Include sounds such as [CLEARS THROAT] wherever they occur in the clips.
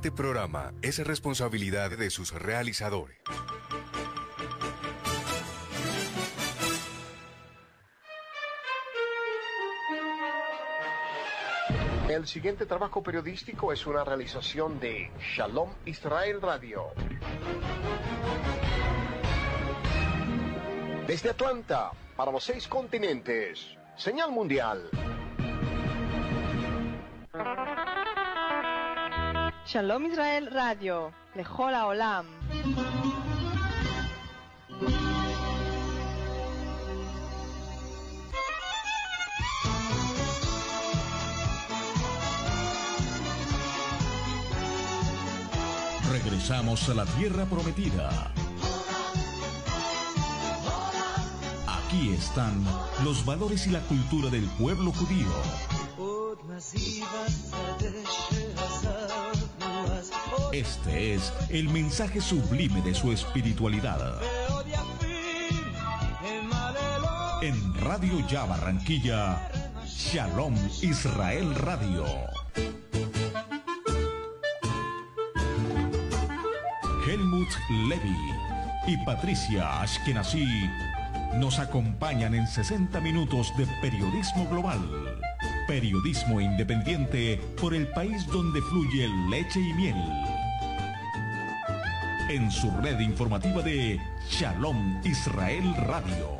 Siguiente programa es responsabilidad de sus realizadores. El siguiente trabajo periodístico es una realización de Shalom Israel Radio. Desde Atlanta, para los seis continentes, señal mundial. Shalom Israel Radio, Lejola Olam. Regresamos a la tierra prometida. Aquí están los valores y la cultura del pueblo judío. Este es el mensaje sublime de su espiritualidad. En Radio Ya Barranquilla, Shalom Israel Radio. Helmut Levy y Patricia Ashkenazi nos acompañan en 60 minutos de periodismo global. Periodismo independiente por el país donde fluye leche y miel. En su red informativa de Shalom Israel Radio.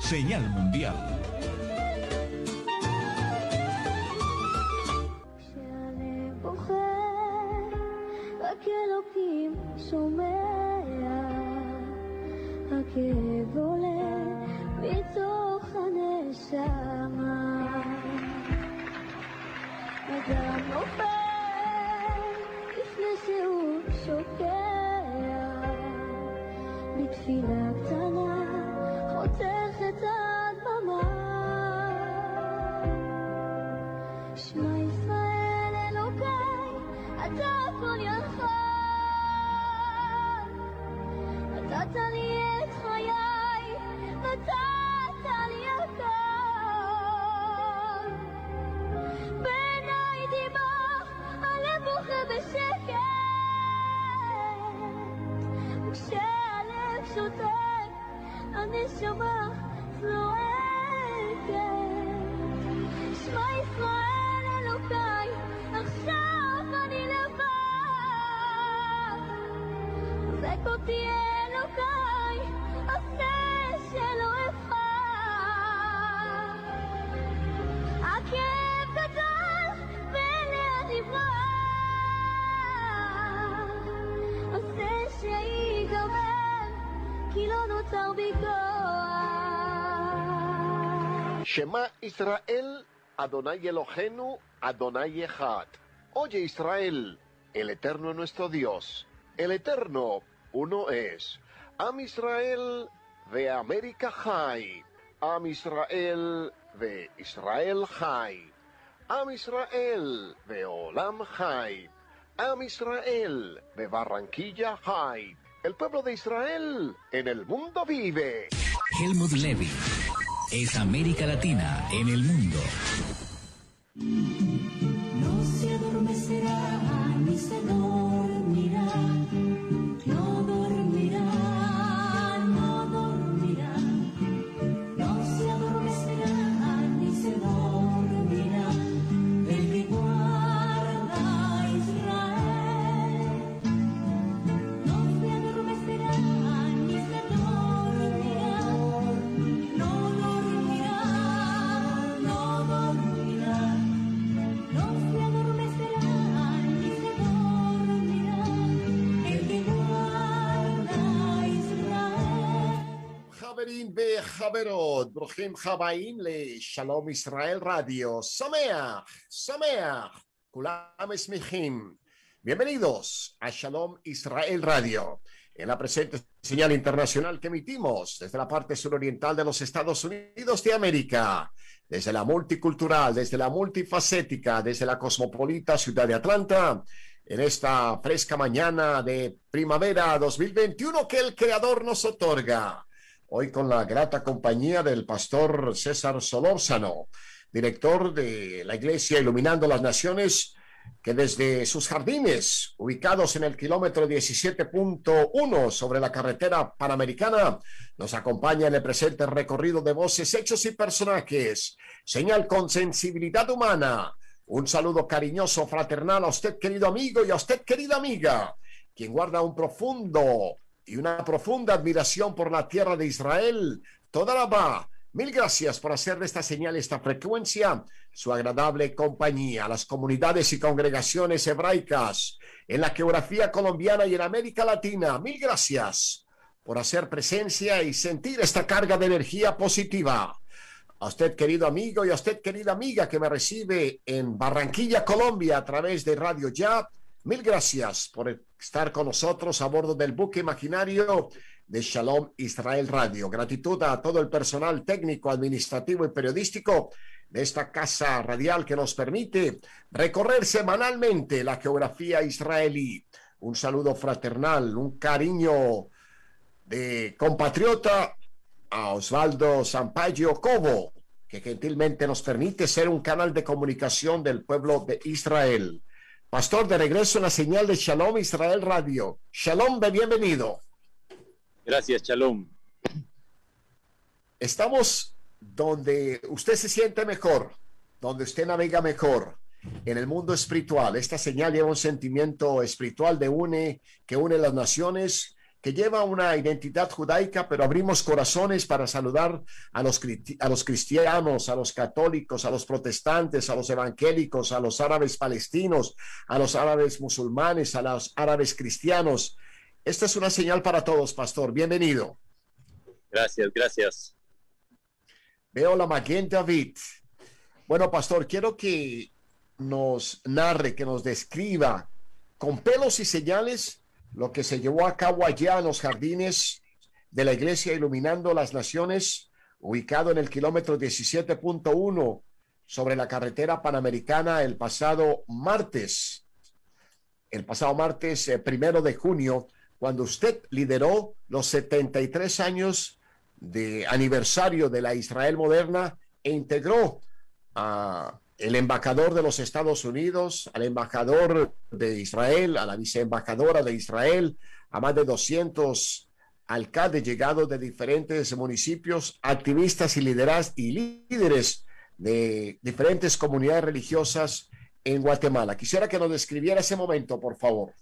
Señal Mundial. Shema Israel, Adonai Elohenu, Adonai Echad. Oye Israel, el Eterno es nuestro Dios. El Eterno, uno es. Am Israel de América High. Am Israel de Israel High. Am Israel de Olam High. Am Israel de Barranquilla High. El pueblo de Israel en el mundo vive. Helmut Levy es América Latina en el mundo. No se adormecerá ni se חברות, ברוכים הבאים לשלום ישראל רדיו. שמח, שמח, כולם שמחים. Bienvenidos a Shalom Israel Radio, en la presente señal internacional que emitimos desde la parte suroriental de los Estados Unidos de América, desde la multicultural, desde la multifacética, desde la cosmopolita ciudad de Atlanta, en esta fresca mañana de primavera 2021 que el Creador nos otorga. Hoy con la grata compañía del pastor César Solórzano, director de la Iglesia Iluminando las Naciones, que desde sus jardines, ubicados en el kilómetro 17.1 sobre la carretera panamericana, nos acompaña en el presente recorrido de voces, hechos y personajes, señal con sensibilidad humana. Un saludo cariñoso, fraternal a usted, querido amigo, y a usted, querida amiga, quien guarda un profundo y una profunda admiración por la tierra de Israel. Toda la va. Mil gracias por hacer de esta señal, esta frecuencia, su agradable compañía, las comunidades y congregaciones hebraicas en la geografía colombiana y en América Latina. Mil gracias por hacer presencia y sentir esta carga de energía positiva. A usted, querido amigo, y a usted, querida amiga, que me recibe en Barranquilla, Colombia, a través de Radio Ya. Mil gracias por estar con nosotros a bordo del buque imaginario de Shalom Israel Radio. Gratitud a todo el personal técnico, administrativo y periodístico de esta casa radial que nos permite recorrer semanalmente la geografía israelí. Un saludo fraternal, un cariño de compatriota a Osvaldo Sampaio Cobo, que gentilmente nos permite ser un canal de comunicación del pueblo de Israel. Pastor, de regreso en la señal de Shalom Israel Radio. Shalom, bienvenido. Gracias, Shalom. Estamos donde usted se siente mejor, donde usted navega mejor en el mundo espiritual. Esta señal lleva un sentimiento espiritual de une que une las naciones, que lleva una identidad judaica, pero abrimos corazones para saludar a los, a los cristianos, a los católicos, a los protestantes, a los evangélicos, a los árabes palestinos, a los árabes musulmanes, a los árabes cristianos. Esta es una señal para todos, pastor. Bienvenido. Gracias, gracias. Veo la Maguen David. Bueno, pastor, quiero que nos narre, que nos describa con pelos y señales lo que se llevó a cabo allá en los jardines de la iglesia Iluminando las Naciones, ubicado en el kilómetro 17.1 sobre la carretera panamericana el pasado martes, el pasado martes eh, primero de junio cuando usted lideró los 73 años de aniversario de la Israel moderna e integró a el embajador de los Estados Unidos, al embajador de Israel, a la viceembajadora de Israel, a más de 200 alcaldes llegados de diferentes municipios, activistas y, lideras, y líderes de diferentes comunidades religiosas en Guatemala. Quisiera que nos describiera ese momento, por favor.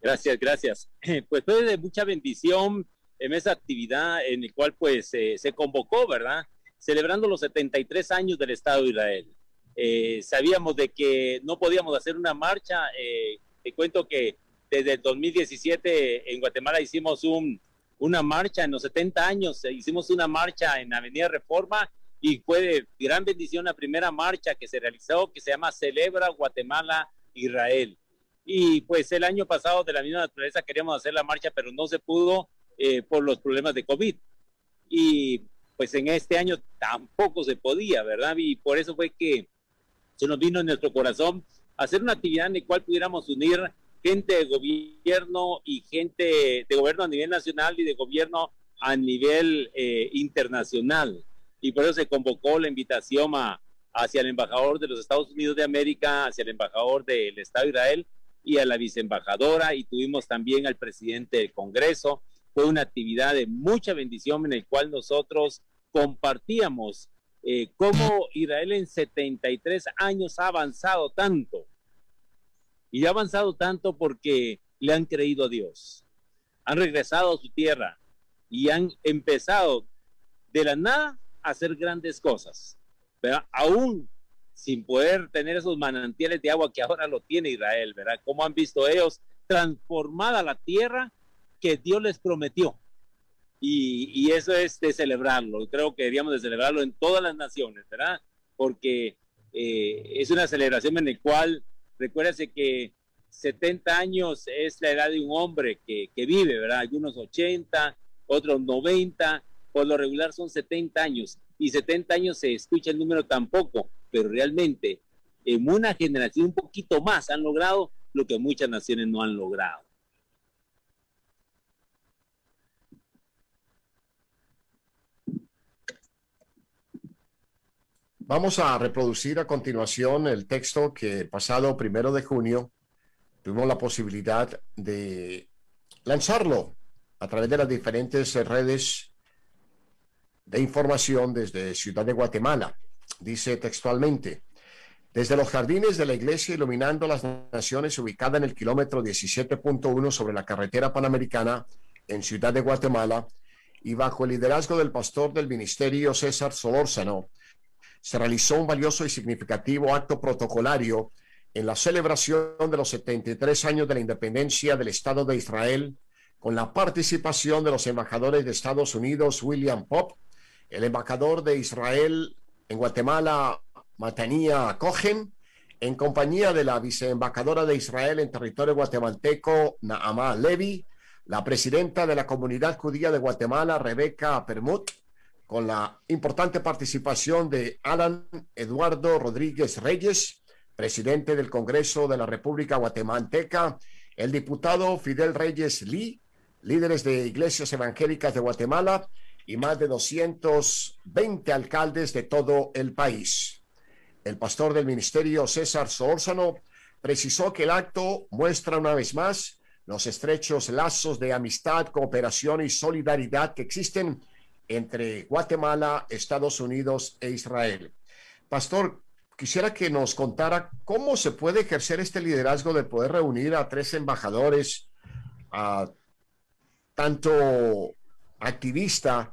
Gracias, gracias. [CLEARS THROAT] Pues fue de mucha bendición en esa actividad en el cual pues eh, se convocó, ¿verdad? Celebrando los 73 años del Estado de Israel. Eh, sabíamos de que no podíamos hacer una marcha. Eh, te cuento que desde el 2017 en Guatemala hicimos un, una marcha en los 70 años, hicimos una marcha en Avenida Reforma y fue de gran bendición la primera marcha que se realizó que se llama Celebra Guatemala Israel. Y pues el año pasado de la misma naturaleza queríamos hacer la marcha, pero no se pudo eh, por los problemas de COVID. Y pues en este año tampoco se podía, ¿verdad? Y por eso fue que se nos vino en nuestro corazón hacer una actividad en la cual pudiéramos unir gente de gobierno y gente de gobierno a nivel nacional y de gobierno a nivel eh, internacional. Y por eso se convocó la invitación hacia el embajador de los Estados Unidos de América, hacia el embajador del Estado de Israel y a la viceembajadora y tuvimos también al presidente del Congreso. Fue una actividad de mucha bendición en el cual nosotros compartíamos eh, cómo Israel en 73 años ha avanzado tanto. Y ha avanzado tanto porque le han creído a Dios. Han regresado a su tierra y han empezado de la nada a hacer grandes cosas. Pero aún sin poder tener esos manantiales de agua que ahora lo tiene Israel, ¿verdad? ¿Cómo han visto ellos transformada la tierra que Dios les prometió? y, y eso es de celebrarlo. Creo que deberíamos de celebrarlo en todas las naciones, ¿verdad? Porque eh, es una celebración en la cual, recuérdese que 70 años es la edad de un hombre que, que vive, ¿verdad? Algunos 80, otros 90, por lo regular son 70 años y 70 años se escucha el número tampoco, pero realmente en una generación un poquito más han logrado lo que muchas naciones no han logrado. Vamos a reproducir a continuación el texto que el pasado primero de junio tuvimos la posibilidad de lanzarlo a través de las diferentes redes de información desde Ciudad de Guatemala. Dice textualmente, desde los jardines de la iglesia iluminando las naciones ubicada en el kilómetro 17.1 sobre la carretera panamericana en Ciudad de Guatemala y bajo el liderazgo del pastor del ministerio César Solórzano, se realizó un valioso y significativo acto protocolario en la celebración de los 73 años de la independencia del Estado de Israel, con la participación de los embajadores de Estados Unidos, William Pop, el embajador de Israel en Guatemala, Matania Cohen, en compañía de la viceembajadora de Israel en territorio guatemalteco, Naamá Levi, la presidenta de la comunidad judía de Guatemala, Rebeca Permut, con la importante participación de Alan Eduardo Rodríguez Reyes, presidente del Congreso de la República Guatemalteca, el diputado Fidel Reyes Lee, líderes de iglesias evangélicas de Guatemala y más de 220 alcaldes de todo el país. El pastor del ministerio César Sórzano precisó que el acto muestra una vez más los estrechos lazos de amistad, cooperación y solidaridad que existen entre Guatemala, Estados Unidos e Israel. Pastor, quisiera que nos contara cómo se puede ejercer este liderazgo de poder reunir a tres embajadores, a tanto activista,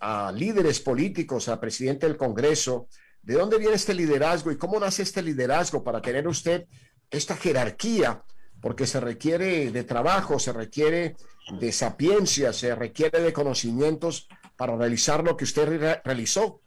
a líderes políticos, a presidente del Congreso. ¿De dónde viene este liderazgo y cómo nace este liderazgo para tener usted esta jerarquía? Porque se requiere de trabajo, se requiere de sapiencia, se requiere de conocimientos para realizar lo que usted re realizó.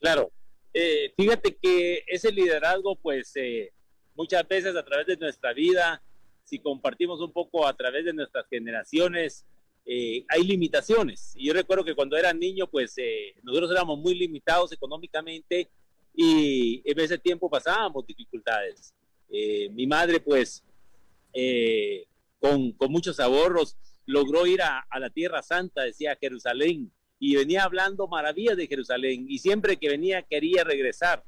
Claro, eh, fíjate que ese liderazgo, pues eh, muchas veces a través de nuestra vida, si compartimos un poco a través de nuestras generaciones, eh, hay limitaciones. Y yo recuerdo que cuando era niño, pues eh, nosotros éramos muy limitados económicamente y en ese tiempo pasábamos dificultades. Eh, mi madre, pues, eh, con, con muchos ahorros, logró ir a, la Tierra Santa, decía Jerusalén, y venía hablando maravillas de Jerusalén, y siempre que venía quería regresar.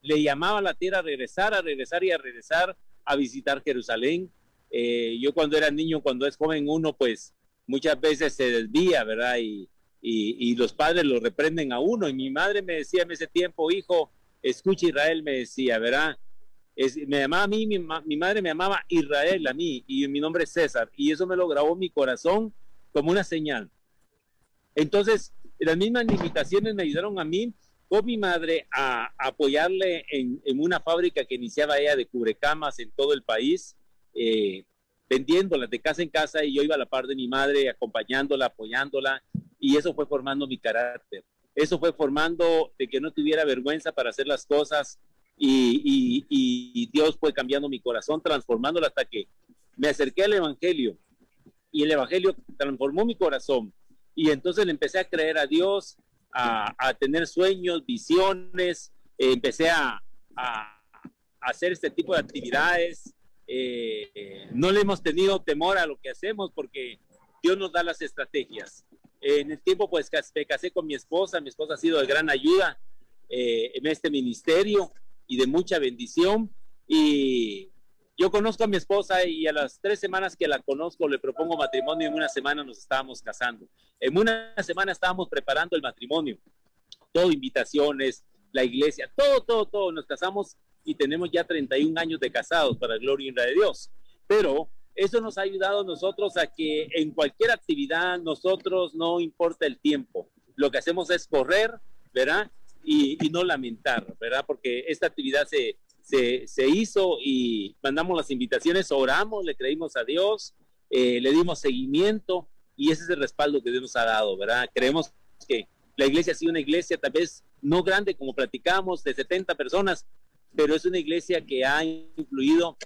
Le llamaba a la tierra a regresar, a regresar y a regresar a visitar Jerusalén. Eh, yo cuando era niño, cuando es joven uno, pues muchas veces se desvía, ¿verdad? Y, y, y los padres lo reprenden a uno. Y mi madre me decía en ese tiempo, hijo, escucha Israel, me decía, ¿verdad? Es, me llamaba a mí, mi, mi, madre me llamaba Israel a mí, y mi nombre es César, y eso me lo grabó mi corazón como una señal. Entonces, las mismas limitaciones me ayudaron a mí con mi madre a, apoyarle en, en, una fábrica que iniciaba ella de cubrecamas en todo el país, eh, vendiéndolas de casa en casa, y yo iba a la par de mi madre, acompañándola, apoyándola, y eso fue formando mi carácter. Eso fue formando de que no tuviera vergüenza para hacer las cosas y, y, y, Dios fue cambiando mi corazón, transformándolo hasta que me acerqué al Evangelio y el Evangelio transformó mi corazón y entonces le empecé a creer a Dios, a, a tener sueños, visiones, eh, empecé a, a, hacer este tipo de actividades. Eh, no le hemos tenido temor a lo que hacemos porque Dios nos da las estrategias. en el tiempo pues me casé con mi esposa, mi esposa ha sido de gran ayuda eh, en este ministerio y de mucha bendición. Y yo conozco a mi esposa y a las tres semanas que la conozco le propongo matrimonio en una semana nos estábamos casando. En una semana estábamos preparando el matrimonio. Todo invitaciones, la iglesia, todo, todo, todo. Nos casamos y tenemos ya 31 años de casados para la gloria y la de Dios. Pero eso nos ha ayudado a nosotros a que en cualquier actividad nosotros no importa el tiempo. Lo que hacemos es correr, ¿verdad? Y, no lamentar, ¿verdad? Porque esta actividad se, se, se, hizo y mandamos las invitaciones, oramos, le creímos a Dios, eh, le dimos seguimiento y ese es el respaldo que Dios nos ha dado, ¿verdad? Creemos que la iglesia ha sido una iglesia tal vez no grande como platicamos, de 70 personas, pero es una iglesia que ha influido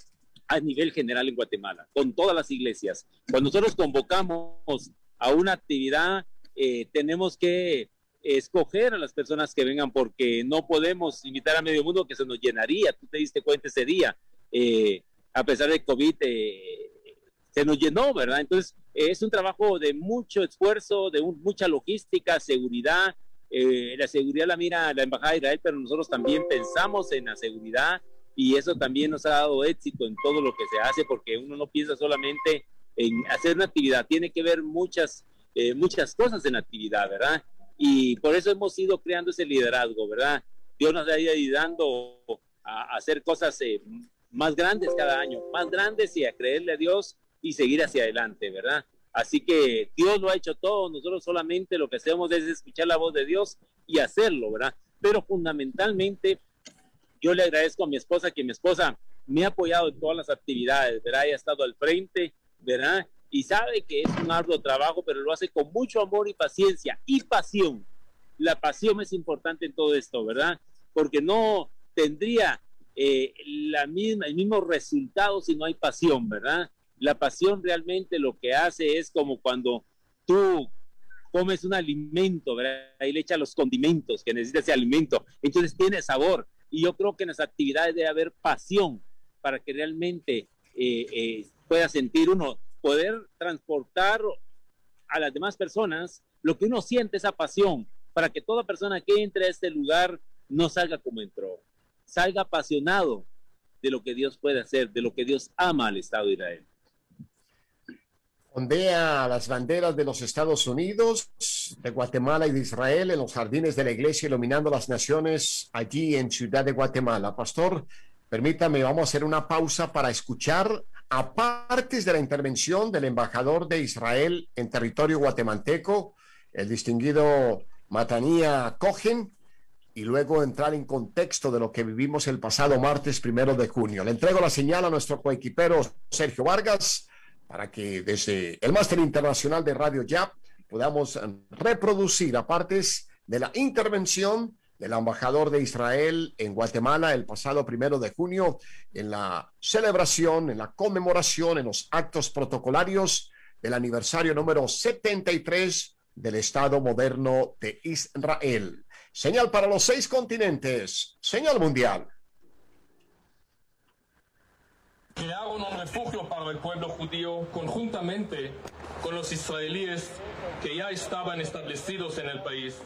a nivel general en Guatemala, con todas las iglesias. Cuando nosotros convocamos a una actividad, eh, tenemos que escoger a las personas que vengan porque no podemos invitar a medio mundo que se nos llenaría. Tú te diste cuenta ese día, eh, a pesar de COVID, eh, se nos llenó, ¿verdad? Entonces, es un trabajo de mucho esfuerzo, de mucha logística, seguridad. Eh, la seguridad la mira la Embajada de Israel, pero nosotros también pensamos en la seguridad y eso también nos ha dado éxito en todo lo que se hace porque uno no piensa solamente en hacer una actividad, tiene que ver muchas, muchas cosas en la actividad, ¿verdad? Y por eso hemos ido creando ese liderazgo, ¿verdad? Dios nos ha ido ayudando a, hacer cosas eh, más grandes cada año, más grandes y a creerle a Dios y seguir hacia adelante, ¿verdad? Así que Dios lo ha hecho todo, nosotros solamente lo que hacemos es escuchar la voz de Dios y hacerlo, ¿verdad? Pero fundamentalmente yo le agradezco a mi esposa que mi esposa me ha apoyado en todas las actividades, ¿verdad? Ha estado al frente, ¿verdad? Y sabe que es un arduo trabajo, pero lo hace con mucho amor y paciencia y pasión. La pasión es importante en todo esto, ¿verdad? Porque no tendría eh, la misma, el mismo resultado si no hay pasión, ¿verdad? La pasión realmente lo que hace es como cuando tú comes un alimento, ¿verdad? Ahí le echa los condimentos que necesita ese alimento. Entonces tiene sabor. Y yo creo que en las actividades debe haber pasión para que realmente eh, eh, pueda sentir uno poder transportar a las demás personas lo que uno siente, esa pasión, para que toda persona que entre a este lugar no salga como entró, salga apasionado de lo que Dios puede hacer, de lo que Dios ama al Estado de Israel. Ondea las banderas de los Estados Unidos, de Guatemala y de Israel en los jardines de la iglesia, iluminando las naciones allí en Ciudad de Guatemala. Pastor, permítame, vamos a hacer una pausa para escuchar aparte de la intervención del embajador de Israel en territorio guatemalteco, el distinguido Matanía Cohen, y luego entrar en contexto de lo que vivimos el pasado martes primero de junio. Le entrego la señal a nuestro coequipero Sergio Vargas para que desde el Máster Internacional de Radio Ya podamos reproducir apartes de la intervención del embajador de Israel en Guatemala el pasado primero de junio en la celebración, en la conmemoración, en los actos protocolarios del aniversario número 73 del Estado moderno de Israel. Señal para los seis continentes, señal mundial. Crearon un refugio para el pueblo judío conjuntamente con los israelíes que ya estaban establecidos en el país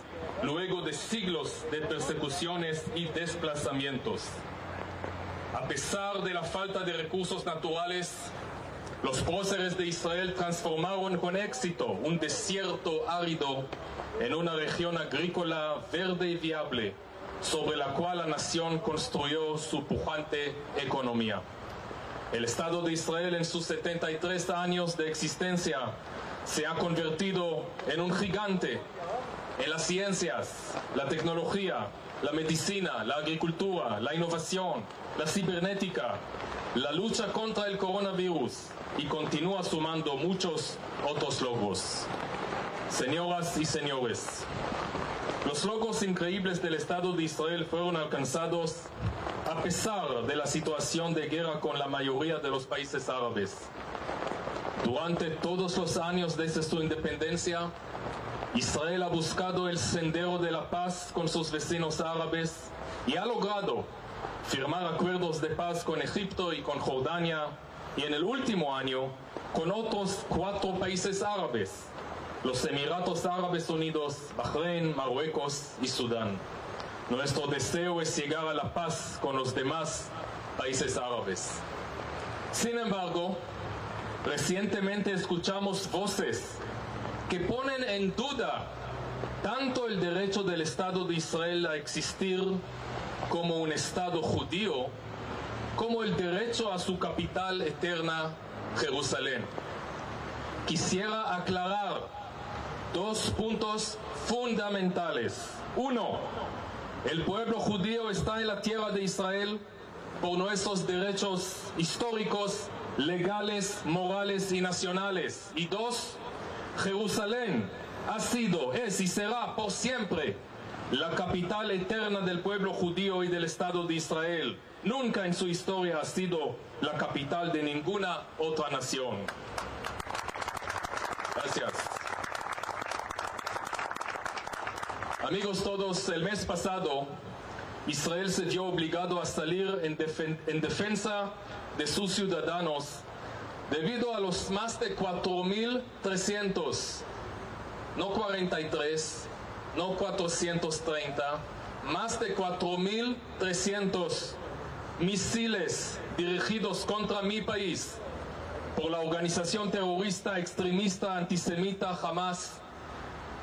luego de siglos de persecuciones y desplazamientos. A pesar de la falta de recursos naturales, los próceres de Israel transformaron con éxito un desierto árido en una región agrícola verde y viable, sobre la cual la nación construyó su pujante economía. El Estado de Israel en sus 73 años de existencia se ha convertido en un gigante en las ciencias, la tecnología, la medicina, la agricultura, la innovación, la cibernética, la lucha contra el coronavirus y continúa sumando muchos otros logros. Señoras y señores, los logros increíbles del Estado de Israel fueron alcanzados a pesar de la situación de guerra con la mayoría de los países árabes. Durante todos los años desde su independencia, Israel ha buscado el sendero de la paz con sus vecinos árabes y ha logrado firmar acuerdos de paz con Egipto y con Jordania y en el último año con otros cuatro países árabes, los Emiratos Árabes Unidos, Bahrein, Marruecos y Sudán. Nuestro deseo es llegar a la paz con los demás países árabes. Sin embargo, recientemente escuchamos voces que ponen en duda tanto el derecho del Estado de Israel a existir como un Estado judío, como el derecho a su capital eterna, Jerusalén. Quisiera aclarar dos puntos fundamentales. Uno, el pueblo judío está en la tierra de Israel por nuestros derechos históricos, legales, morales y nacionales. Y dos, Jerusalén ha sido, es y será por siempre la capital eterna del pueblo judío y del Estado de Israel. Nunca en su historia ha sido la capital de ninguna otra nación. Gracias. Amigos todos, el mes pasado Israel se vio obligado a salir en, en defensa de sus ciudadanos debido a los más de 4.300, no 43, no 430, más de 4.300 misiles dirigidos contra mi país por la organización terrorista extremista antisemita Hamas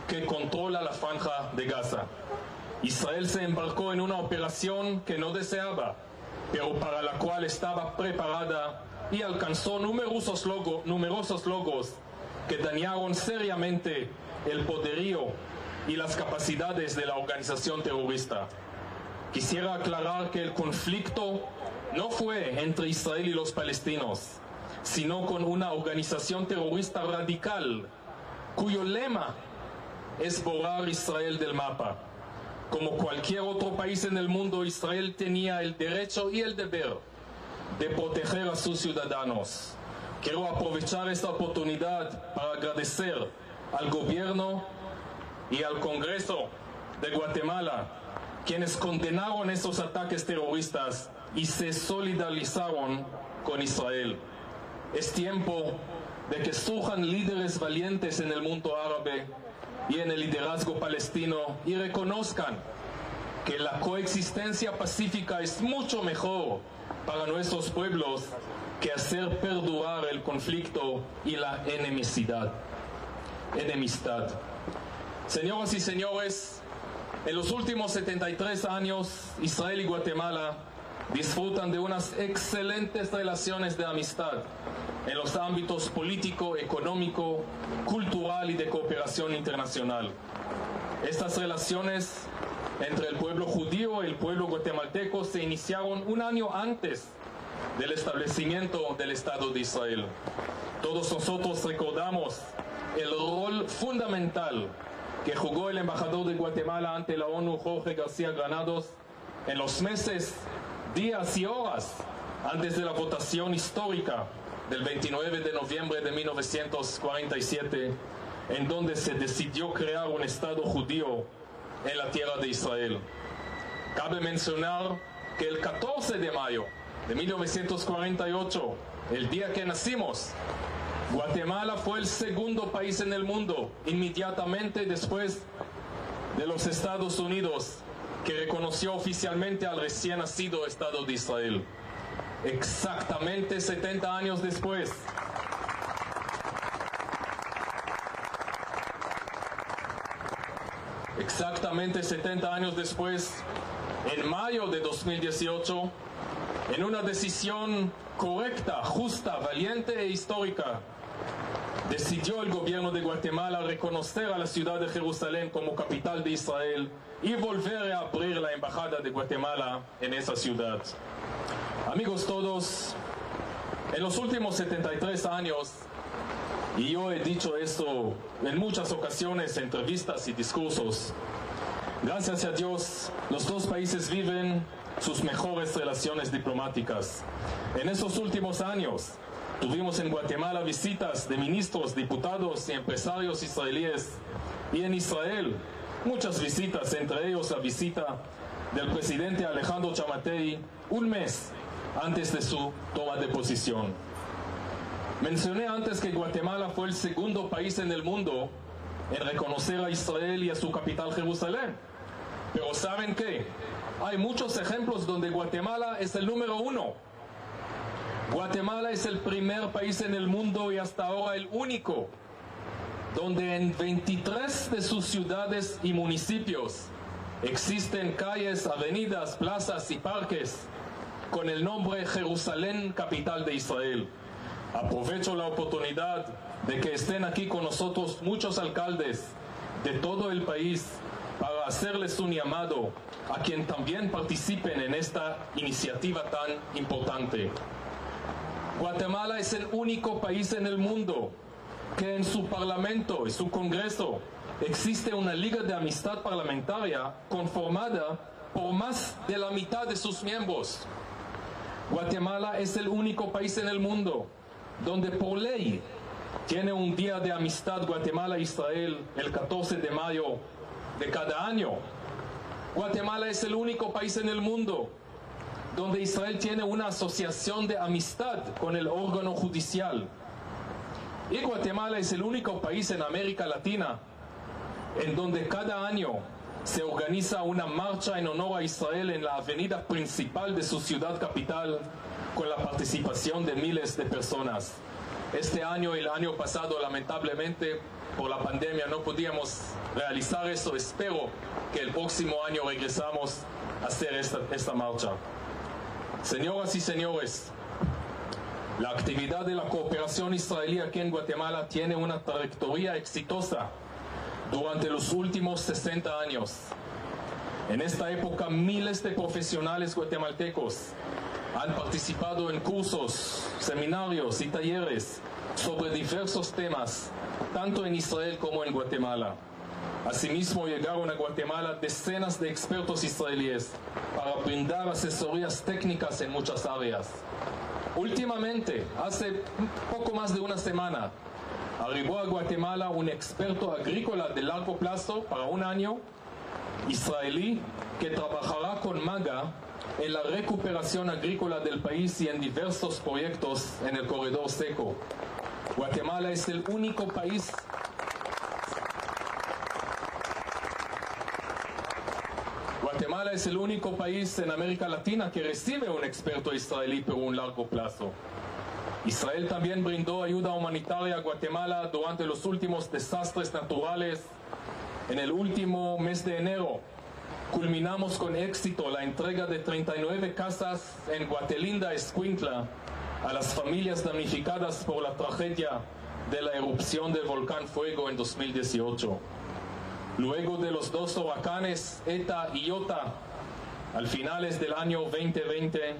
que controla la franja de Gaza. Israel se embarcó en una operación que no deseaba, pero para la cual estaba preparada y alcanzó numerosos, logo, numerosos logos que dañaron seriamente el poderío y las capacidades de la organización terrorista. Quisiera aclarar que el conflicto no fue entre Israel y los palestinos, sino con una organización terrorista radical cuyo lema es borrar Israel del mapa. Como cualquier otro país en el mundo, Israel tenía el derecho y el deber de proteger a sus ciudadanos. Quiero aprovechar esta oportunidad para agradecer al gobierno y al Congreso de Guatemala, quienes condenaron estos ataques terroristas y se solidarizaron con Israel. Es tiempo de que surjan líderes valientes en el mundo árabe y en el liderazgo palestino y reconozcan que la coexistencia pacífica es mucho mejor para nuestros pueblos que hacer perdurar el conflicto y la enemistad. enemistad. Señoras y señores, en los últimos 73 años, Israel y Guatemala disfrutan de unas excelentes relaciones de amistad en los ámbitos político, económico, cultural y de cooperación internacional. Estas relaciones entre el pueblo judío y el pueblo guatemalteco se iniciaron un año antes del establecimiento del Estado de Israel. Todos nosotros recordamos el rol fundamental que jugó el embajador de Guatemala ante la ONU, Jorge García Granados, en los meses, días y horas antes de la votación histórica del 29 de noviembre de 1947, en donde se decidió crear un Estado judío en la tierra de Israel. Cabe mencionar que el 14 de mayo de 1948, el día que nacimos, Guatemala fue el segundo país en el mundo, inmediatamente después de los Estados Unidos, que reconoció oficialmente al recién nacido Estado de Israel. Exactamente 70 años después, exactamente 70 años después, en mayo de 2018, en una decisión correcta, justa, valiente e histórica, decidió el gobierno de Guatemala reconocer a la ciudad de Jerusalén como capital de Israel y volver a abrir la embajada de Guatemala en esa ciudad. Amigos todos, en los últimos 73 años, y yo he dicho esto en muchas ocasiones, entrevistas y discursos. Gracias a Dios, los dos países viven sus mejores relaciones diplomáticas. En esos últimos años, tuvimos en Guatemala visitas de ministros, diputados y empresarios israelíes. Y en Israel, muchas visitas, entre ellos la visita del presidente Alejandro Chamatei un mes antes de su toma de posición. Mencioné antes que Guatemala fue el segundo país en el mundo en reconocer a Israel y a su capital Jerusalén. Pero ¿saben qué? Hay muchos ejemplos donde Guatemala es el número uno. Guatemala es el primer país en el mundo y hasta ahora el único donde en 23 de sus ciudades y municipios existen calles, avenidas, plazas y parques con el nombre Jerusalén, capital de Israel. Aprovecho la oportunidad de que estén aquí con nosotros muchos alcaldes de todo el país para hacerles un llamado a quien también participen en esta iniciativa tan importante. Guatemala es el único país en el mundo que en su parlamento y su congreso existe una liga de amistad parlamentaria conformada por más de la mitad de sus miembros. Guatemala es el único país en el mundo donde por ley tiene un día de amistad Guatemala-Israel el 14 de mayo de cada año. Guatemala es el único país en el mundo donde Israel tiene una asociación de amistad con el órgano judicial. Y Guatemala es el único país en América Latina en donde cada año se organiza una marcha en honor a Israel en la avenida principal de su ciudad capital con la participación de miles de personas. Este año y el año pasado, lamentablemente, por la pandemia no podíamos realizar eso. Espero que el próximo año regresamos a hacer esta, esta marcha. Señoras y señores, la actividad de la cooperación israelí aquí en Guatemala tiene una trayectoria exitosa durante los últimos 60 años. En esta época, miles de profesionales guatemaltecos han participado en cursos, seminarios y talleres sobre diversos temas, tanto en Israel como en Guatemala. Asimismo, llegaron a Guatemala decenas de expertos israelíes para brindar asesorías técnicas en muchas áreas. Últimamente, hace poco más de una semana, arribó a Guatemala un experto agrícola de largo plazo para un año, israelí, que trabajará con MAGA en la recuperación agrícola del país y en diversos proyectos en el corredor seco. Guatemala es el único país Guatemala es el único país en América Latina que recibe un experto israelí por un largo plazo. Israel también brindó ayuda humanitaria a Guatemala durante los últimos desastres naturales. En el último mes de enero culminamos con éxito la entrega de 39 casas en Guatelinda, Escuintla, a las familias damnificadas por la tragedia de la erupción del volcán Fuego en 2018. Luego de los dos huracanes ETA y IOTA, al finales del año 2020,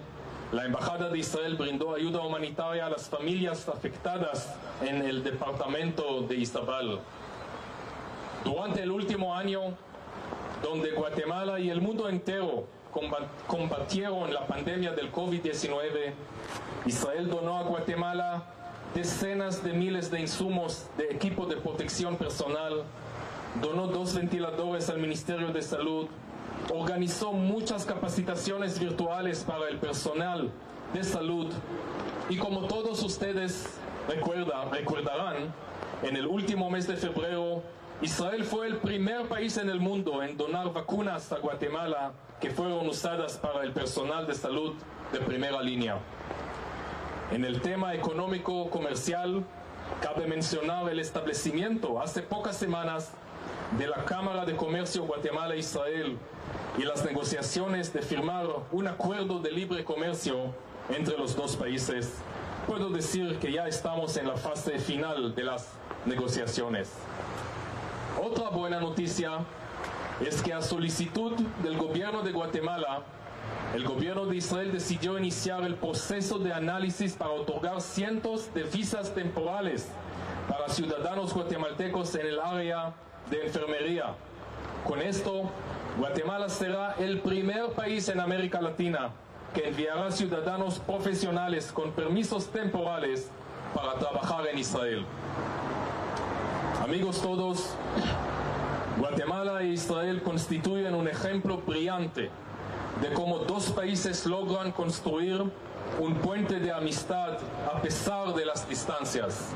la Embajada de Israel brindó ayuda humanitaria a las familias afectadas en el departamento de Izabal. Durante el último año, donde Guatemala y el mundo entero combatieron la pandemia del COVID-19, Israel donó a Guatemala decenas de miles de insumos de equipo de protección personal, donó dos ventiladores al Ministerio de Salud, organizó muchas capacitaciones virtuales para el personal de salud y como todos ustedes recuerda, recordarán, en el último mes de febrero, Israel fue el primer país en el mundo en donar vacunas a Guatemala que fueron usadas para el personal de salud de primera línea. En el tema económico comercial, cabe mencionar el establecimiento hace pocas semanas de la Cámara de Comercio Guatemala-Israel y las negociaciones de firmar un acuerdo de libre comercio entre los dos países, puedo decir que ya estamos en la fase final de las negociaciones. Otra buena noticia es que a solicitud del gobierno de Guatemala, el gobierno de Israel decidió iniciar el proceso de análisis para otorgar cientos de visas temporales para ciudadanos guatemaltecos en el área de enfermería. Con esto, Guatemala será el primer país en América Latina que enviará ciudadanos profesionales con permisos temporales para trabajar en Israel. Amigos todos, Guatemala e Israel constituyen un ejemplo brillante de cómo dos países logran construir un puente de amistad a pesar de las distancias.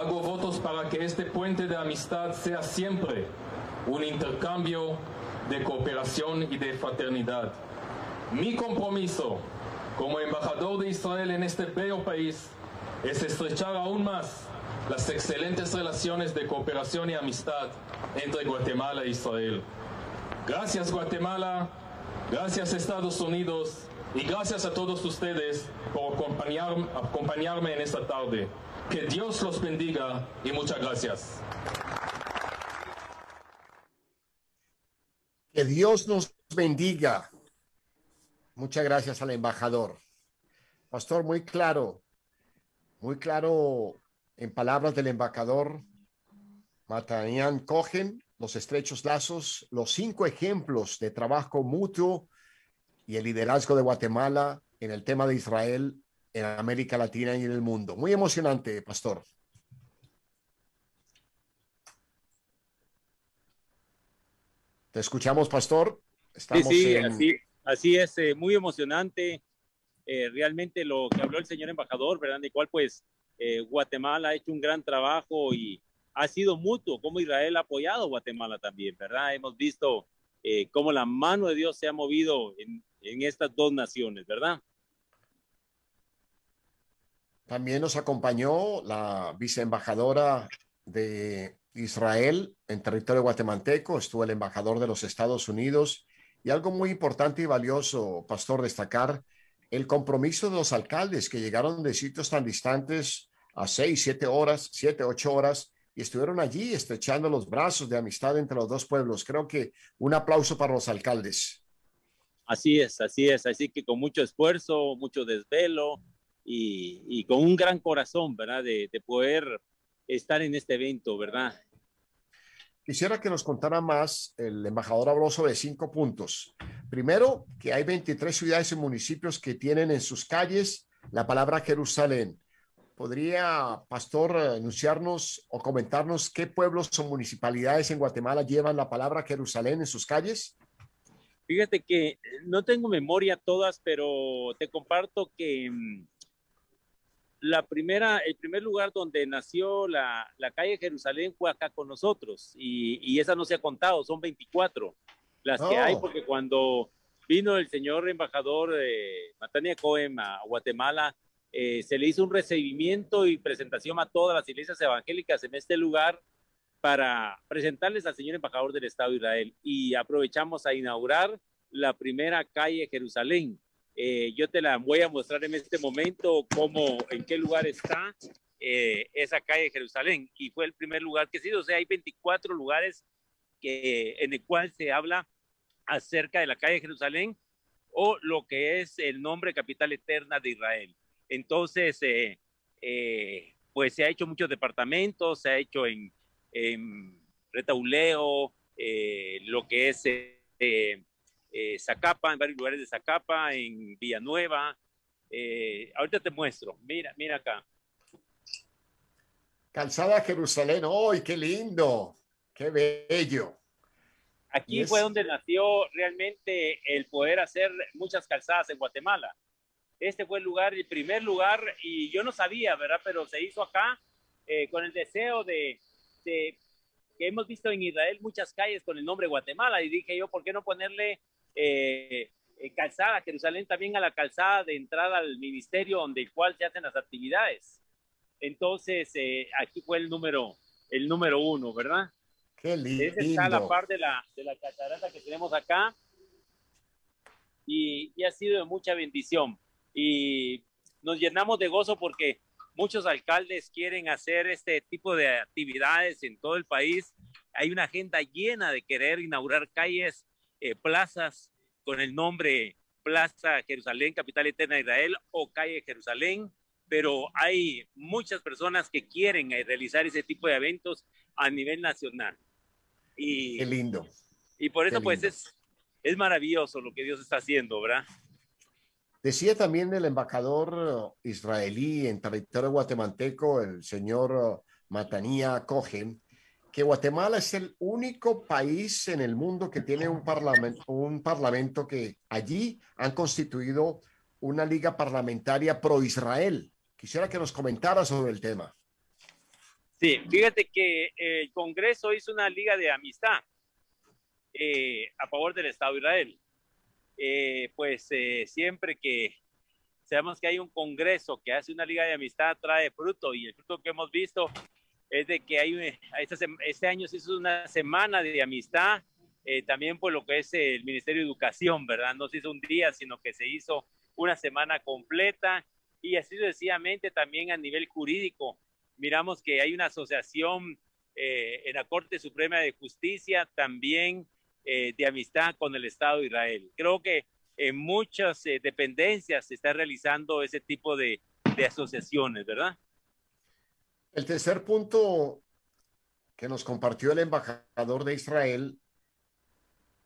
Hago votos para que este puente de amistad sea siempre un intercambio de cooperación y de fraternidad. Mi compromiso como embajador de Israel en este bello país es estrechar aún más las excelentes relaciones de cooperación y amistad entre Guatemala e Israel. Gracias Guatemala, gracias Estados Unidos y gracias a todos ustedes por acompañar, acompañarme en esta tarde. Que Dios los bendiga y muchas gracias. Que Dios nos bendiga. Muchas gracias al embajador. Pastor, muy claro, muy claro En palabras del embajador Matanian Cohen, los estrechos lazos, los cinco ejemplos de trabajo mutuo y el liderazgo de Guatemala en el tema de Israel en América Latina y en el mundo. Muy emocionante, pastor. Te escuchamos, pastor. Estamos sí, sí, en... así, así, es, eh, muy emocionante. Eh, realmente lo que habló el señor embajador, ¿verdad? De cual pues eh, Guatemala ha hecho un gran trabajo y ha sido mutuo, como Israel ha apoyado a Guatemala también, ¿verdad? Hemos visto eh, cómo la mano de Dios se ha movido en, en estas dos naciones, ¿verdad? También nos acompañó la viceembajadora de Israel en territorio guatemalteco, estuvo el embajador de los Estados Unidos y algo muy importante y valioso, pastor, destacar el compromiso de los alcaldes que llegaron de sitios tan distantes a seis, siete horas, siete, ocho horas y estuvieron allí estrechando los brazos de amistad entre los dos pueblos. Creo que un aplauso para los alcaldes. Así es, así es. Así que con mucho esfuerzo, mucho desvelo, y, con un gran corazón, ¿verdad? De, de, poder estar en este evento, ¿verdad? Quisiera que nos contara más, el embajador habló sobre cinco puntos. Primero, que hay 23 ciudades y municipios que tienen en sus calles la palabra Jerusalén. ¿Podría, Pastor, anunciarnos o comentarnos qué pueblos o municipalidades en Guatemala llevan la palabra Jerusalén en sus calles? Fíjate que no tengo memoria todas, pero te comparto que mm, la primera, el primer lugar donde nació la, la calle Jerusalén fue acá con nosotros y, y, esa no se ha contado, son 24 las que hay, porque cuando vino el señor embajador eh, Matania Cohen a Guatemala, eh, se le hizo un recibimiento y presentación a todas las iglesias evangélicas en este lugar para presentarles al señor embajador del Estado de Israel. Y aprovechamos a inaugurar la primera calle Jerusalén eh, yo te la voy a mostrar en este momento cómo, en qué lugar está eh, esa calle de Jerusalén. Y fue el primer lugar que sí, o sea, hay 24 lugares en el cual se habla acerca de la calle de Jerusalén o lo que es el nombre capital eterna de Israel. Entonces, eh, pues se ha hecho muchos departamentos, se ha hecho en, en Retauleo, lo que es eh, Zacapa, en varios lugares de Zacapa, en Villanueva. Eh, ahorita te muestro, mira, mira acá. Calzada Jerusalén, ¡ay, qué lindo! ¡Qué bello! Aquí fue donde nació realmente el poder hacer muchas calzadas en Guatemala. Este fue el lugar, el primer lugar, y yo no sabía, ¿verdad? Pero se hizo acá eh, con el deseo de, de, que hemos visto en Israel muchas calles con el nombre Guatemala, y dije yo, ¿por qué no ponerle eh, eh, calzada, Jerusalén también a la calzada de entrada al ministerio donde el cual se hacen las actividades. Entonces, eh, aquí fue el número, el número uno, ¿verdad? Qué lindo. Esa está la par de la, de la catarata que tenemos acá. Y, y ha sido de mucha bendición. Y nos llenamos de gozo porque muchos alcaldes quieren hacer este tipo de actividades en todo el país. Hay una agenda llena de querer inaugurar calles eh, plazas con el nombre Plaza Jerusalén, Capital Eterna de Israel o Calle Jerusalén, pero hay muchas personas que quieren eh, realizar ese tipo de eventos a nivel nacional. Y, Qué lindo. Y por eso pues es, es maravilloso lo que Dios está haciendo, ¿verdad? Decía también el embajador israelí en territorio guatemalteco, el señor Matanía Cohen, que Guatemala es el único país en el mundo que tiene un parlamento, un parlamento que allí han constituido una liga parlamentaria pro-Israel. Quisiera que nos comentara sobre el tema. Sí, fíjate que el Congreso hizo una liga de amistad eh, a favor del Estado de Israel. Eh, pues eh, siempre que sabemos que hay un Congreso que hace una liga de amistad trae fruto y el fruto que hemos visto es de que hay este, año se hizo una semana de amistad, eh, también por lo que es el Ministerio de Educación, ¿verdad? No se hizo un día, sino que se hizo una semana completa y así sucesivamente también a nivel jurídico. Miramos que hay una asociación eh, en la Corte Suprema de Justicia también eh, de amistad con el Estado de Israel. Creo que en muchas dependencias se está realizando ese tipo de, de asociaciones, ¿verdad? El tercer punto que nos compartió el embajador de Israel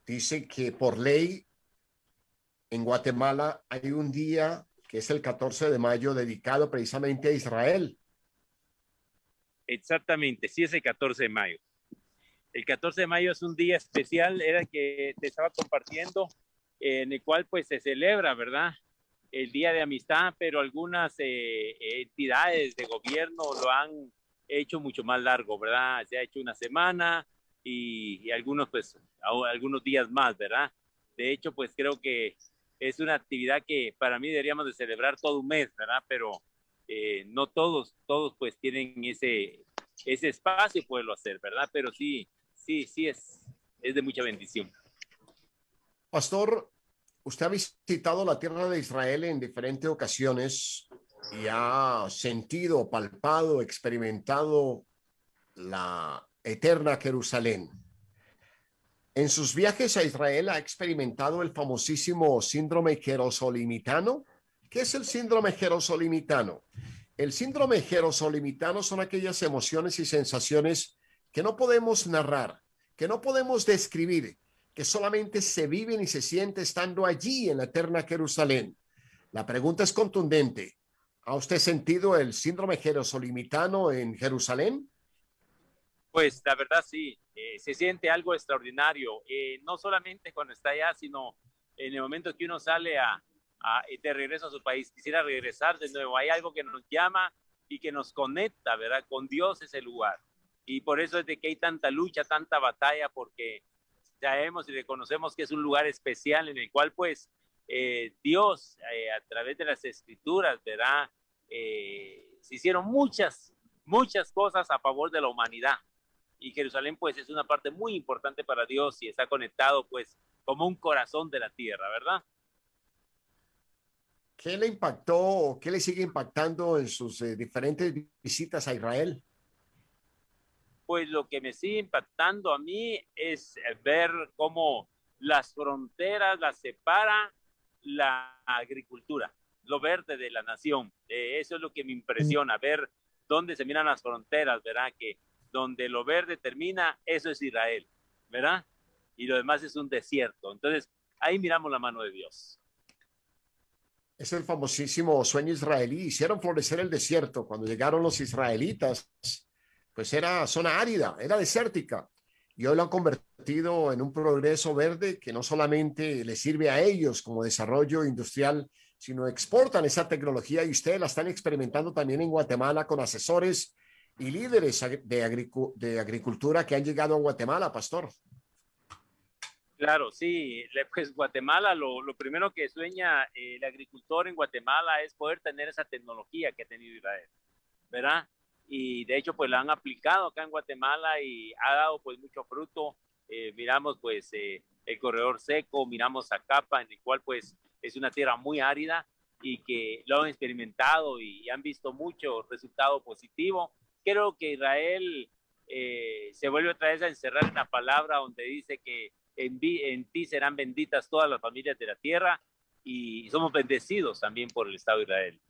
dice que por ley en Guatemala hay un día que es el 14 de mayo dedicado precisamente a Israel. Exactamente, sí es el 14 de mayo. El 14 de mayo es un día especial, era el que te estaba compartiendo, en el cual pues se celebra, ¿verdad? El Día de Amistad, pero algunas eh, entidades de gobierno lo han hecho mucho más largo, ¿verdad? Se ha hecho una semana y, y algunos pues algunos días más, ¿verdad? De hecho, pues creo que es una actividad que para mí deberíamos de celebrar todo un mes, ¿verdad? Pero eh, no todos, todos pues tienen ese, ese espacio y poderlo hacer, ¿verdad? Pero sí, sí, sí es, es de mucha bendición. Pastor, usted ha visitado la tierra de Israel en diferentes ocasiones y ha sentido, palpado, experimentado la eterna Jerusalén. En sus viajes a Israel ha experimentado el famosísimo síndrome jerosolimitano. ¿Qué es el síndrome jerosolimitano? El síndrome jerosolimitano son aquellas emociones y sensaciones que no podemos narrar, que no podemos describir, que solamente se viven y se siente estando allí en la eterna Jerusalén. La pregunta es contundente. ¿Ha usted sentido el síndrome jerosolimitano en Jerusalén? Pues la verdad sí, eh, se siente algo extraordinario, eh, no solamente cuando está allá, sino en el momento que uno sale a, a- de regreso a su país, quisiera regresar de nuevo, hay algo que nos llama y que nos conecta, ¿verdad? Con Dios ese lugar. Y por eso es de que hay tanta lucha, tanta batalla, porque sabemos y reconocemos que es un lugar especial en el cual pues eh, Dios eh, a través de las escrituras, ¿verdad? Eh, se hicieron muchas, muchas cosas a favor de la humanidad y Jerusalén pues es una parte muy importante para Dios y está conectado pues como un corazón de la tierra, ¿verdad? ¿Qué le impactó o qué le sigue impactando en sus diferentes visitas a Israel? Pues lo que me sigue impactando a mí es eh, ver cómo las fronteras las separa la agricultura, lo verde de la nación. Eh, eso es lo que me impresiona, ver dónde se miran las fronteras, ¿verdad? Que donde lo verde termina, eso es Israel, ¿verdad? Y lo demás es un desierto. Entonces, ahí miramos la mano de Dios. Es el famosísimo sueño israelí. Hicieron florecer el desierto. Cuando llegaron los israelitas, pues era zona árida, era desértica. Y hoy lo han convertido en un progreso verde que no solamente le sirve a ellos como desarrollo industrial, sino exportan esa tecnología y ustedes la están experimentando también en Guatemala con asesores y líderes de, agricu- de agricultura que han llegado a Guatemala, pastor. Claro, sí, pues Guatemala, lo, lo primero que sueña eh, el agricultor en Guatemala es poder tener esa tecnología que ha tenido Israel, ¿verdad? Y de hecho, pues la han aplicado acá en Guatemala y ha dado pues mucho fruto. Eh, miramos pues eh, el corredor seco, miramos Zacapa, en el cual pues es una tierra muy árida y que lo han experimentado y, han visto mucho resultado positivo. Creo que Israel eh, se vuelve otra vez a encerrar en la palabra donde dice que en, en ti serán benditas todas las familias de la tierra y somos bendecidos también por el Estado de Israel.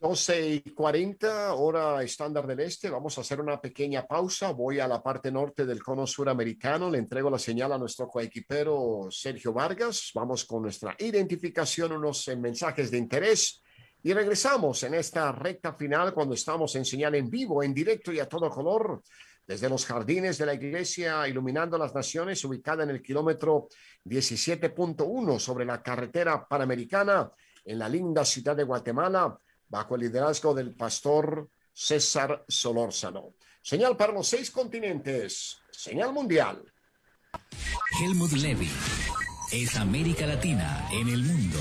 12 y 40, hora estándar del este. Vamos a hacer una pequeña pausa. Voy a la parte norte del cono suramericano. Le entrego la señal a nuestro coequipero Sergio Vargas. Vamos con nuestra identificación, unos eh, mensajes de interés. Y regresamos en esta recta final cuando estamos en señal en vivo, en directo y a todo color, desde los jardines de la iglesia Iluminando las Naciones, ubicada en el kilómetro 17.1 sobre la carretera panamericana en la linda ciudad de Guatemala bajo el liderazgo del pastor César Solórzano. Señal para los seis continentes, señal mundial. Helmut Levy es América Latina en el mundo.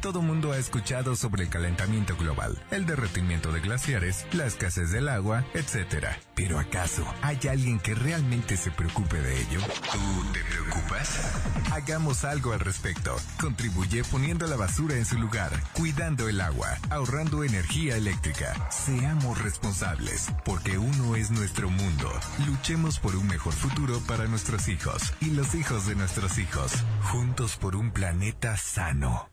Todo mundo ha escuchado sobre el calentamiento global, el derretimiento de glaciares, la escasez del agua, etc. Pero ¿acaso hay alguien que realmente se preocupe de ello? ¿Tú te preocupas? Hagamos algo al respecto. Contribuye poniendo la basura en su lugar, cuidando el agua, ahorrando energía eléctrica. Seamos responsables, porque uno es nuestro mundo. Luchemos por un mejor futuro para nuestros hijos y los hijos de nuestros hijos. Juntos por un planeta sano.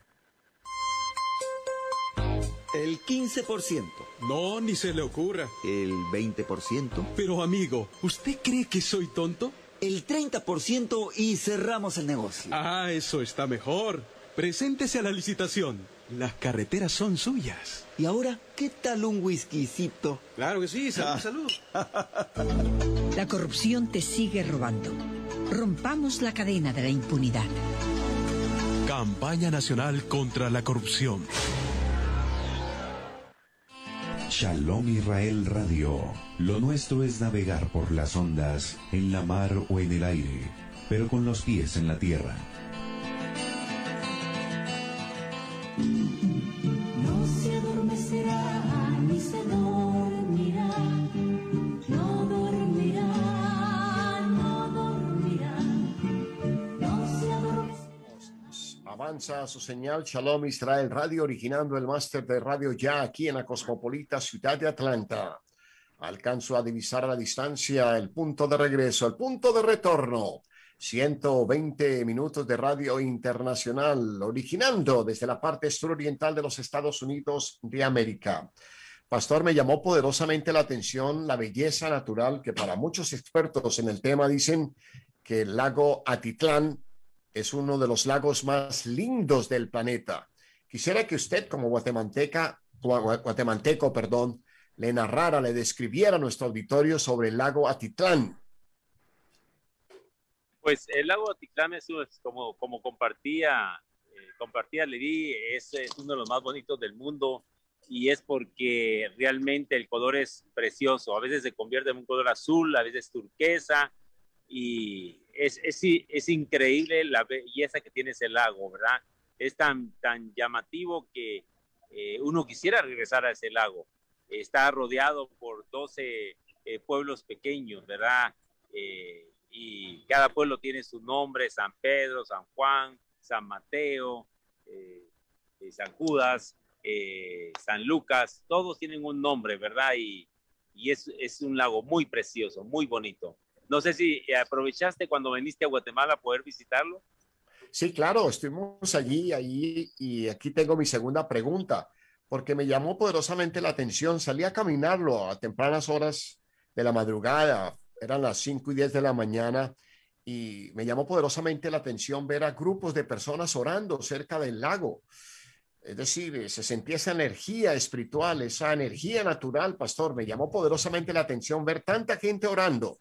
El 15%. No, ni se le ocurra. El 20%. Pero amigo, ¿usted cree que soy tonto? El 30% y cerramos el negocio. Ah, eso está mejor. Preséntese a la licitación. Las carreteras son suyas. ¿Y ahora qué tal un whiskycito? Claro que sí, salud, salud. [LAUGHS] La corrupción te sigue robando. Rompamos la cadena de la impunidad. Campaña Nacional contra la Corrupción. Shalom Israel Radio. Lo nuestro es navegar por las ondas, en la mar o en el aire, pero con los pies en la tierra. Avanza su señal Shalom Israel Radio, originando el máster de radio ya aquí en la cosmopolita ciudad de Atlanta. Alcanzo a divisar a la distancia el punto de regreso, el punto de retorno. 120 minutos de radio internacional, originando desde la parte suroriental de los Estados Unidos de América. Pastor, me llamó poderosamente la atención la belleza natural que para muchos expertos en el tema dicen que el lago Atitlán es uno de los lagos más lindos del planeta. Quisiera que usted, como guatemalteca, gua- guatemalteco, perdón, le narrara, le describiera a nuestro auditorio sobre el lago Atitlán. Pues el lago Atitlán es, como, como compartía, eh, compartía Levi, es uno de los más bonitos del mundo y es porque realmente el color es precioso. A veces se convierte en un color azul, a veces turquesa y es, es, es increíble la belleza que tiene ese lago, ¿verdad? Es tan, tan llamativo que eh, uno quisiera regresar a ese lago. Está rodeado por 12 eh, pueblos pequeños, ¿verdad? Eh, y cada pueblo tiene su nombre, San Pedro, San Juan, San Mateo, San Judas, San Lucas, todos tienen un nombre, ¿verdad? Y, y es, es, un lago muy precioso, muy bonito. No sé si aprovechaste cuando viniste a Guatemala a poder visitarlo. Sí, claro, estuvimos allí, allí, y aquí tengo mi segunda pregunta, porque me llamó poderosamente la atención. Salí a caminarlo a tempranas horas de la madrugada, eran las 5 y 10 de la mañana, y me llamó poderosamente la atención ver a grupos de personas orando cerca del lago. Es decir, se sentía esa energía espiritual, esa energía natural, pastor. Me llamó poderosamente la atención ver tanta gente orando.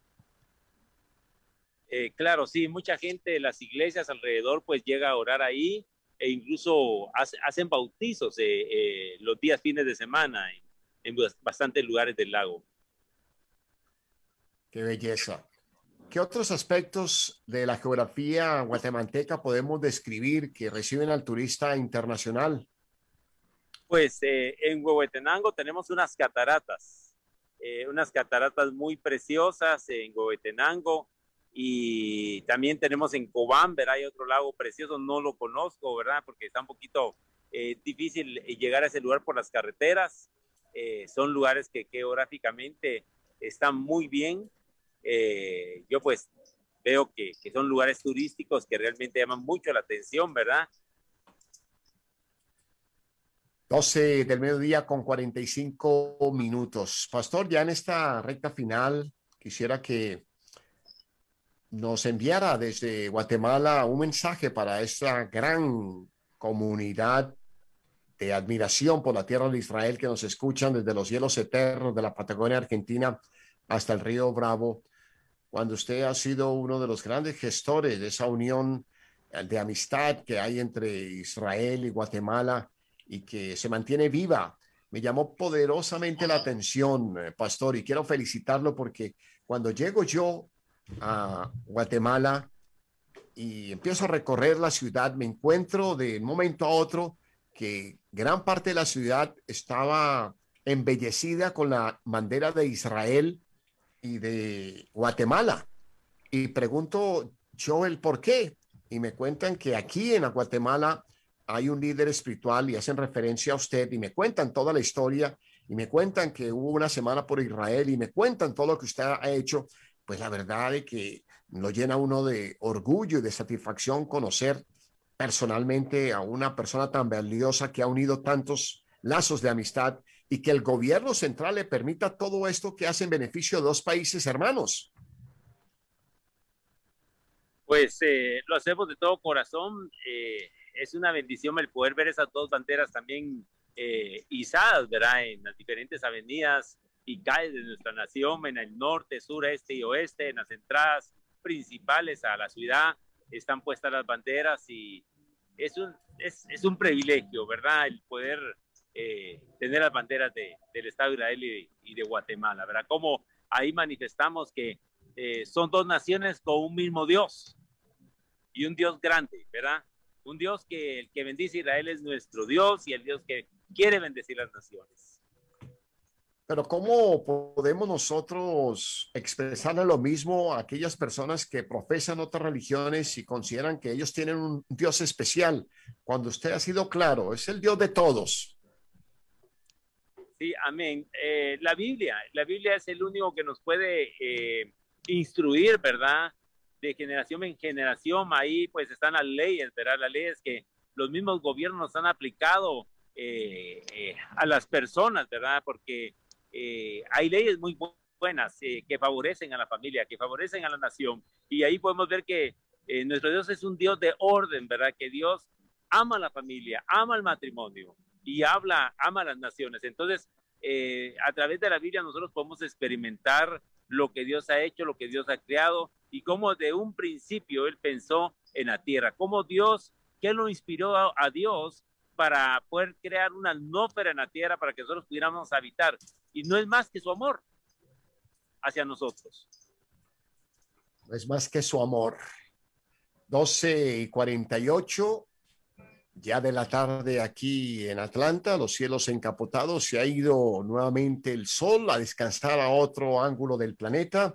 Eh, claro, sí, mucha gente de las iglesias alrededor pues llega a orar ahí e incluso hace, hacen bautizos eh, eh, los días fines de semana en, en bastantes lugares del lago. Qué belleza. ¿Qué otros aspectos de la geografía guatemalteca podemos describir que reciben al turista internacional? Pues eh, en Huehuetenango tenemos unas cataratas, eh, unas cataratas muy preciosas en Huehuetenango y también tenemos en Cobán, ¿verdad? Hay otro lago precioso, no lo conozco, ¿verdad? Porque está un poquito eh, difícil llegar a ese lugar por las carreteras. son lugares que geográficamente están muy bien eh, yo pues veo que, son lugares turísticos que realmente llaman mucho la atención, ¿verdad? 12 del mediodía con 45 minutos. Pastor, ya en esta recta final, quisiera que nos enviara desde Guatemala un mensaje para esta gran comunidad de admiración por la tierra de Israel que nos escuchan desde los cielos eternos de la Patagonia Argentina hasta el río Bravo cuando usted ha sido uno de los grandes gestores de esa unión de amistad que hay entre Israel y Guatemala y que se mantiene viva. Me llamó poderosamente la atención, eh, pastor, y quiero felicitarlo porque cuando llego yo a Guatemala y empiezo a recorrer la ciudad, me encuentro de un momento a otro que gran parte de la ciudad estaba embellecida con la bandera de Israel y de Guatemala. Y pregunto yo el por qué. Y me cuentan que aquí en Guatemala hay un líder espiritual y hacen referencia a usted y me cuentan toda la historia y me cuentan que hubo una semana por Israel y me cuentan todo lo que usted ha hecho. Pues la verdad es que lo llena uno de orgullo y de satisfacción conocer personalmente a una persona tan valiosa que ha unido tantos lazos de amistad y que el gobierno central le permita todo esto que hace en beneficio de dos países hermanos. Pues eh, lo hacemos de todo corazón. Eh, es una bendición el poder ver esas dos banderas también eh, izadas, ¿verdad? En las diferentes avenidas y calles de nuestra nación, en el norte, sur, este y oeste, en las entradas principales a la ciudad, están puestas las banderas y es un, es, es un privilegio, ¿verdad? El poder eh, tener las banderas de, del Estado de Israel y, y, de Guatemala, ¿verdad? Como ahí manifestamos que eh, son dos naciones con un mismo Dios y un Dios grande, ¿verdad? Un Dios que el que bendice a Israel es nuestro Dios y el Dios que quiere bendecir las naciones. Pero ¿cómo podemos nosotros expresarle lo mismo a aquellas personas que profesan otras religiones y consideran que ellos tienen un Dios especial? Cuando usted ha sido claro, es el Dios de todos. Sí, amén. Eh, la Biblia, la Biblia es el único que nos puede eh, instruir, ¿verdad? De generación en generación, ahí pues están las leyes, ¿verdad? Las leyes que los mismos gobiernos han aplicado eh, a las personas, ¿verdad? Porque eh, hay leyes muy buenas eh, que favorecen a la familia, que favorecen a la nación. Y ahí podemos ver que eh, nuestro Dios es un Dios de orden, ¿verdad? Que Dios ama a la familia, ama el matrimonio y habla, ama las naciones. Entonces, a través de la Biblia nosotros podemos experimentar lo que Dios ha hecho, lo que Dios ha creado y cómo de un principio Él pensó en la tierra, cómo Dios, ¿qué lo inspiró a Dios para poder crear una atmósfera en la tierra para que nosotros pudiéramos habitar. Y no es más que su amor hacia nosotros. Es más que su amor. 12 y 48, ya de la tarde aquí en Atlanta, los cielos encapotados, se ha ido nuevamente el sol a descansar a otro ángulo del planeta.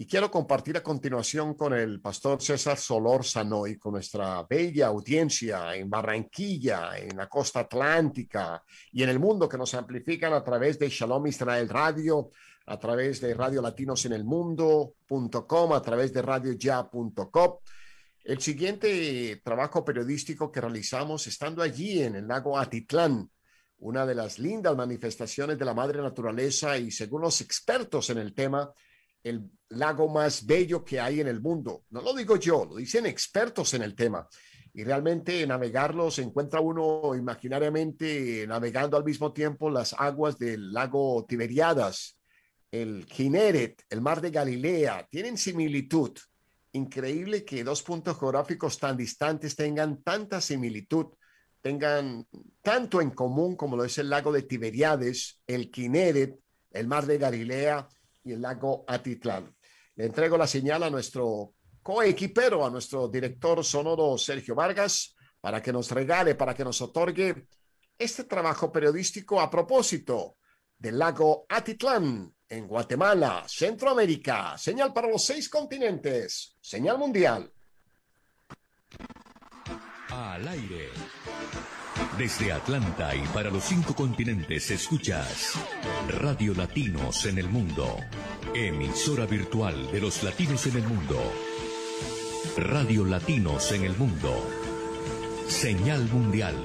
Y quiero compartir a continuación con el pastor César Solor Sanoy, con nuestra bella audiencia en Barranquilla, en la costa atlántica y en el mundo que nos amplifican a través de Shalom Israel Radio, a través de Radio Latinos en el Mundo.com, a través de radioya.com. El siguiente trabajo periodístico que realizamos estando allí en el lago Atitlán, una de las lindas manifestaciones de la madre naturaleza y según los expertos en el tema, el lago más bello que hay en el mundo. No lo digo yo, lo dicen expertos en el tema. Y realmente navegarlo se encuentra uno imaginariamente navegando al mismo tiempo las aguas del lago Tiberiadas, el Kineret, el mar de Galilea, tienen similitud. Increíble que dos puntos geográficos tan distantes tengan tanta similitud, tengan tanto en común como lo es el lago de Tiberiades, el Kineret, el mar de Galilea el lago Atitlán. Le entrego la señal a nuestro coequipero, a nuestro director sonoro Sergio Vargas, para que nos regale, para que nos otorgue este trabajo periodístico a propósito del lago Atitlán en Guatemala, Centroamérica. Señal para los seis continentes. Señal mundial. Al aire. Desde Atlanta y para los cinco continentes escuchas Radio Latinos en el Mundo, emisora virtual de los latinos en el mundo. Radio Latinos en el Mundo, señal mundial.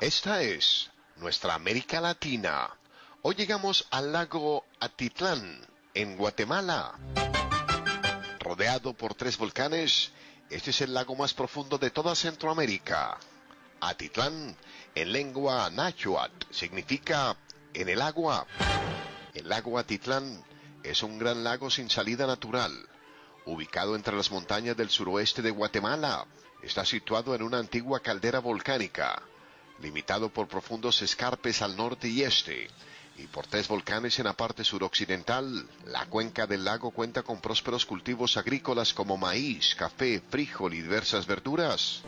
Esta es nuestra América Latina. Hoy llegamos al lago Atitlán, en Guatemala. Rodeado por tres volcanes, este es el lago más profundo de toda Centroamérica. Atitlán, en lengua náhuatl, significa en el agua. El lago Atitlán es un gran lago sin salida natural, ubicado entre las montañas del suroeste de Guatemala. Está situado en una antigua caldera volcánica, limitado por profundos escarpes al norte y este, y por tres volcanes en la parte suroccidental. La cuenca del lago cuenta con prósperos cultivos agrícolas como maíz, café, frijol y diversas verduras.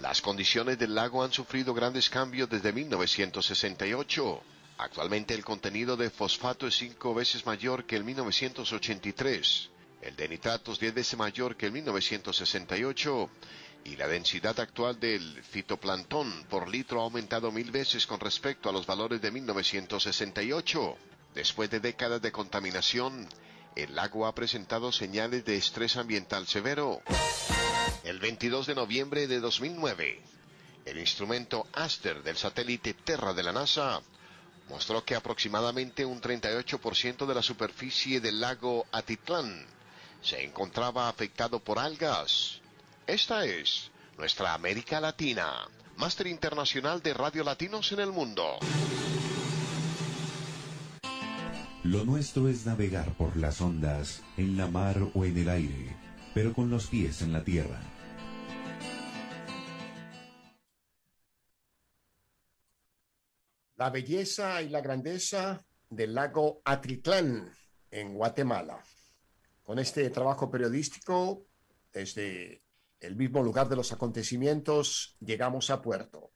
Las condiciones del lago han sufrido grandes cambios desde 1968. Actualmente el contenido de fosfato es cinco veces mayor que el 1983, el de nitratos 10 veces mayor que el 1968 y la densidad actual del fitoplancton por litro ha aumentado mil veces con respecto a los valores de 1968. Después de décadas de contaminación, el lago ha presentado señales de estrés ambiental severo. El 22 de noviembre de 2009, el instrumento Aster del satélite Terra de la NASA mostró que aproximadamente un 38% de la superficie del lago Atitlán se encontraba afectado por algas. Esta es nuestra América Latina, máster internacional de radio latinos en el mundo. Lo nuestro es navegar por las ondas, en la mar o en el aire, pero con los pies en la tierra. La belleza y la grandeza del lago Atitlán en Guatemala. Con este trabajo periodístico, desde el mismo lugar de los acontecimientos, llegamos a puerto.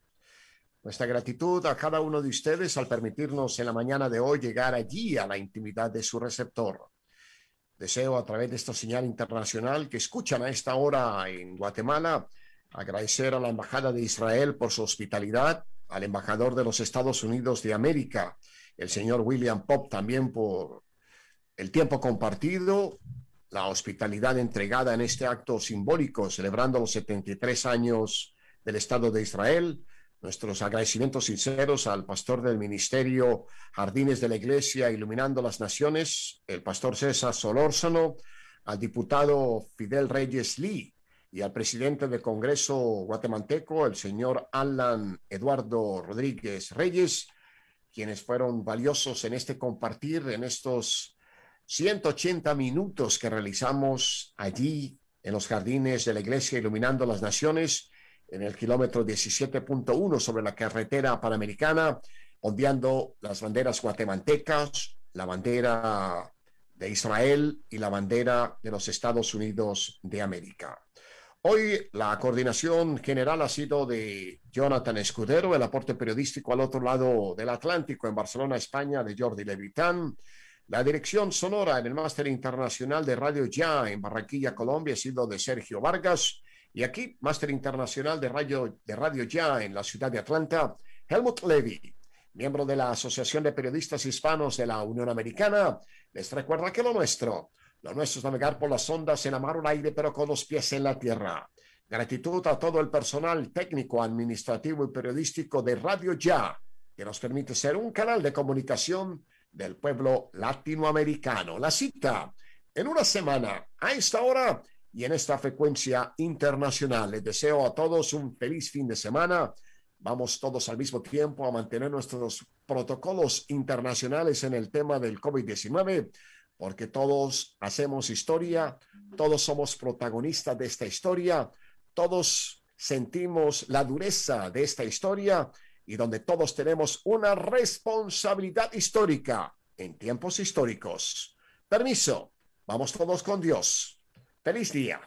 Nuestra gratitud a cada uno de ustedes al permitirnos en la mañana de hoy llegar allí a la intimidad de su receptor. Deseo a través de esta señal internacional que escuchan a esta hora en Guatemala agradecer a la Embajada de Israel por su hospitalidad, al embajador de los Estados Unidos de América, el señor William Pop, también por el tiempo compartido, la hospitalidad entregada en este acto simbólico, celebrando los 73 años del Estado de Israel. Nuestros agradecimientos sinceros al pastor del ministerio Jardines de la Iglesia Iluminando las Naciones, el pastor César Solórzano, al diputado Fidel Reyes Lee y al presidente del Congreso guatemalteco, el señor Alan Eduardo Rodríguez Reyes, quienes fueron valiosos en este compartir, en estos 180 minutos que realizamos allí en los jardines de la Iglesia Iluminando las Naciones, en el kilómetro 17.1 sobre la carretera panamericana, ondeando las banderas guatemaltecas, la bandera de Israel y la bandera de los Estados Unidos de América. Hoy la coordinación general ha sido de Jonathan Escudero, el aporte periodístico al otro lado del Atlántico en Barcelona, España, de Jordi Levitán. La dirección sonora en el máster internacional de Radio Ya en Barranquilla, Colombia, ha sido de Sergio Vargas. Y aquí, máster internacional de Radio, de Radio Ya en la ciudad de Atlanta, Helmut Levy, miembro de la Asociación de Periodistas Hispanos de la Unión Americana, les recuerda que lo nuestro, lo nuestro es navegar por las ondas en la mar o el aire, pero con los pies en la tierra. Gratitud a todo el personal técnico, administrativo y periodístico de Radio Ya, que nos permite ser un canal de comunicación del pueblo latinoamericano. La cita en una semana, a esta hora y en esta frecuencia internacional. Les deseo a todos un feliz fin de semana. Vamos todos al mismo tiempo a mantener nuestros protocolos internacionales en el tema del COVID-19, porque todos hacemos historia, todos somos protagonistas de esta historia, todos sentimos la dureza de esta historia y donde todos tenemos una responsabilidad histórica en tiempos históricos. Permiso, vamos todos con Dios. Feliz día.